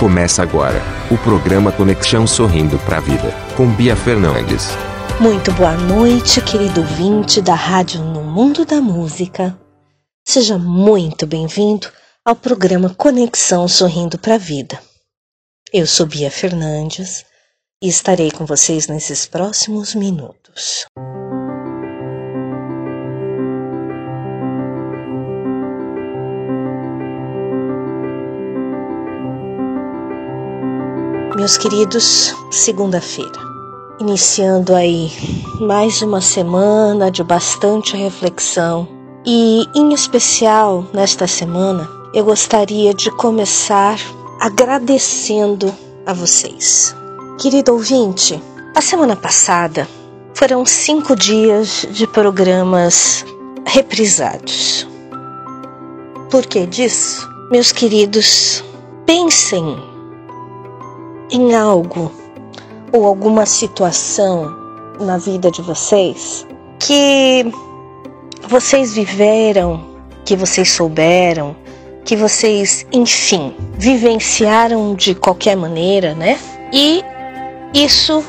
Começa agora o programa Conexão Sorrindo para a Vida, com Bia Fernandes. Muito boa noite, querido ouvinte da Rádio No Mundo da Música. Seja muito bem-vindo ao programa Conexão Sorrindo para a Vida. Eu sou Bia Fernandes e estarei com vocês nesses próximos minutos. Meus queridos, segunda-feira, iniciando aí mais uma semana de bastante reflexão e, em especial nesta semana, eu gostaria de começar agradecendo a vocês. Querido ouvinte, a semana passada foram cinco dias de programas reprisados. Por que disso? Meus queridos, pensem em algo ou alguma situação na vida de vocês que vocês viveram, que vocês souberam, que vocês, enfim, vivenciaram de qualquer maneira, né? E isso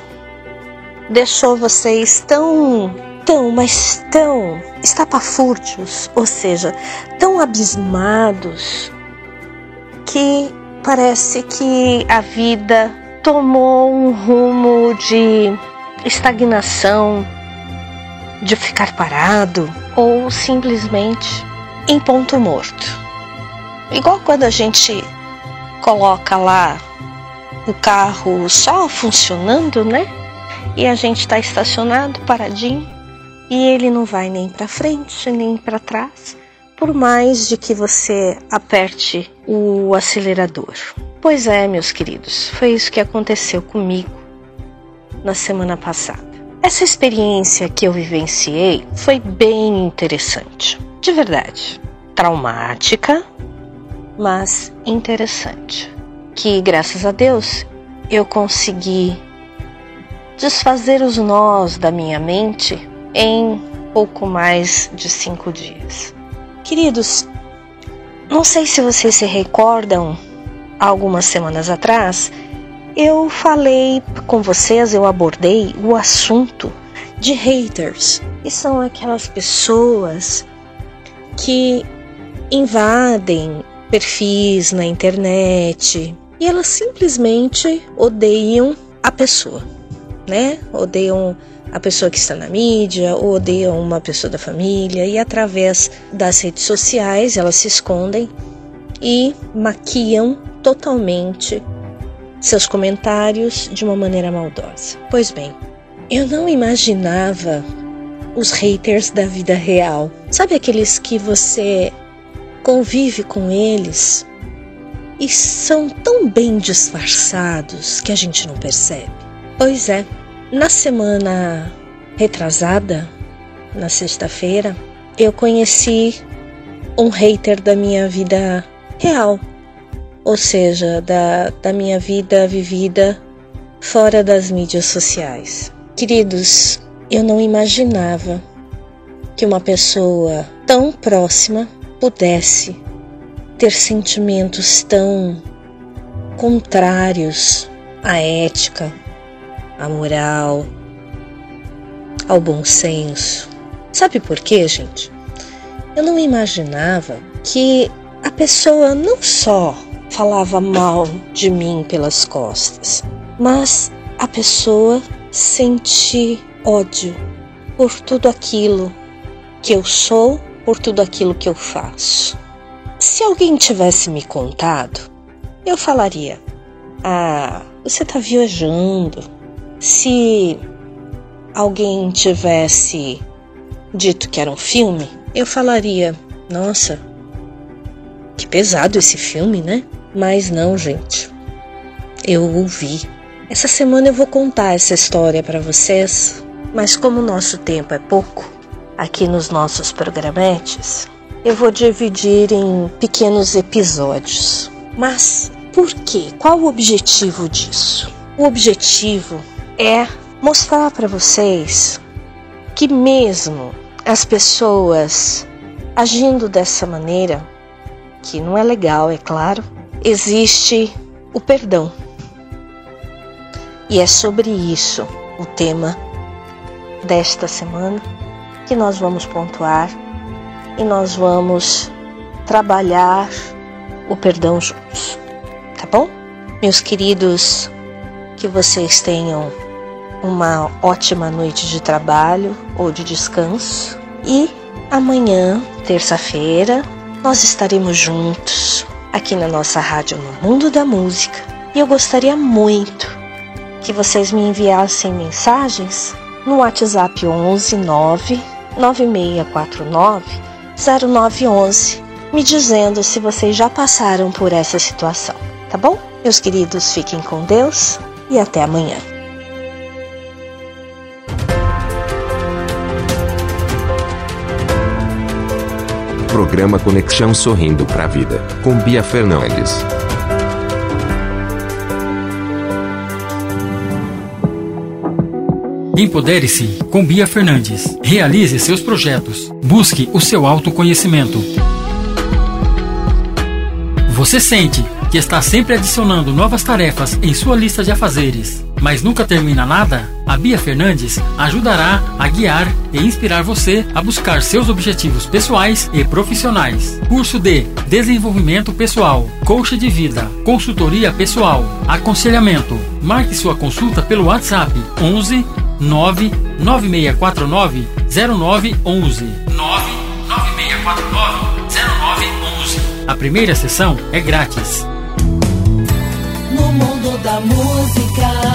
deixou vocês tão, tão, mas tão estapafúrdios, ou seja, tão abismados que parece que a vida tomou um rumo de estagnação, de ficar parado ou simplesmente em ponto morto. Igual quando a gente coloca lá o carro só funcionando, né? E a gente está estacionado, paradinho, e ele não vai nem para frente nem para trás por mais de que você aperte o acelerador. Pois é, meus queridos, foi isso que aconteceu comigo na semana passada. Essa experiência que eu vivenciei foi bem interessante, de verdade. Traumática, mas interessante. Que graças a Deus eu consegui desfazer os nós da minha mente em pouco mais de cinco dias. Queridos, não sei se vocês se recordam, algumas semanas atrás, eu falei com vocês, eu abordei o assunto de haters, que são aquelas pessoas que invadem perfis na internet e elas simplesmente odeiam a pessoa, né? Odeiam a pessoa que está na mídia ou odeiam uma pessoa da família e através das redes sociais elas se escondem e maquiam totalmente seus comentários de uma maneira maldosa. Pois bem, eu não imaginava os haters da vida real. Sabe aqueles que você convive com eles e são tão bem disfarçados que a gente não percebe? Pois é, na semana retrasada, na sexta-feira, eu conheci um hater da minha vida real, ou seja, da, da minha vida vivida fora das mídias sociais. Queridos, eu não imaginava que uma pessoa tão próxima pudesse ter sentimentos tão contrários à ética, à moral, ao bom senso. Sabe por quê, gente? Eu não imaginava que a pessoa não só falava mal de mim pelas costas, mas a pessoa sente ódio por tudo aquilo que eu sou, por tudo aquilo que eu faço. Se alguém tivesse me contado, eu falaria: Ah, você está viajando, se alguém tivesse dito que era um filme, eu falaria: nossa, que pesado esse filme, né? Mas não, gente. Eu ouvi. Essa semana eu vou contar essa história para vocês, mas como o nosso tempo é pouco aqui nos nossos programetes, eu vou dividir em pequenos episódios. Mas por quê? Qual o objetivo disso? O objetivo é mostrar para vocês que mesmo as pessoas agindo dessa maneira, que não é legal, é claro, existe o perdão. E é sobre isso o tema desta semana que nós vamos pontuar e nós vamos trabalhar o perdão juntos. Tá bom? Meus queridos, que vocês tenham uma ótima noite de trabalho ou de descanso e amanhã, terça-feira, nós estaremos juntos aqui na nossa rádio No Mundo da Música. E eu gostaria muito que vocês me enviassem mensagens no WhatsApp 11 9 9649 0911, me dizendo se vocês já passaram por essa situação, tá bom? Meus queridos, fiquem com Deus e até amanhã. Programa Conexão Sorrindo para a Vida, com Bia Fernandes. Empodere-se com Bia Fernandes. Realize seus projetos. Busque o seu autoconhecimento. Você sente que está sempre adicionando novas tarefas em sua lista de afazeres, mas nunca termina nada? A Bia Fernandes ajudará a guiar e inspirar você a buscar seus objetivos pessoais e profissionais. Curso de Desenvolvimento Pessoal, Coach de Vida, Consultoria Pessoal, Aconselhamento. Marque sua consulta pelo WhatsApp 11 99649 0911. 99649 0911. A primeira sessão é grátis. No mundo da música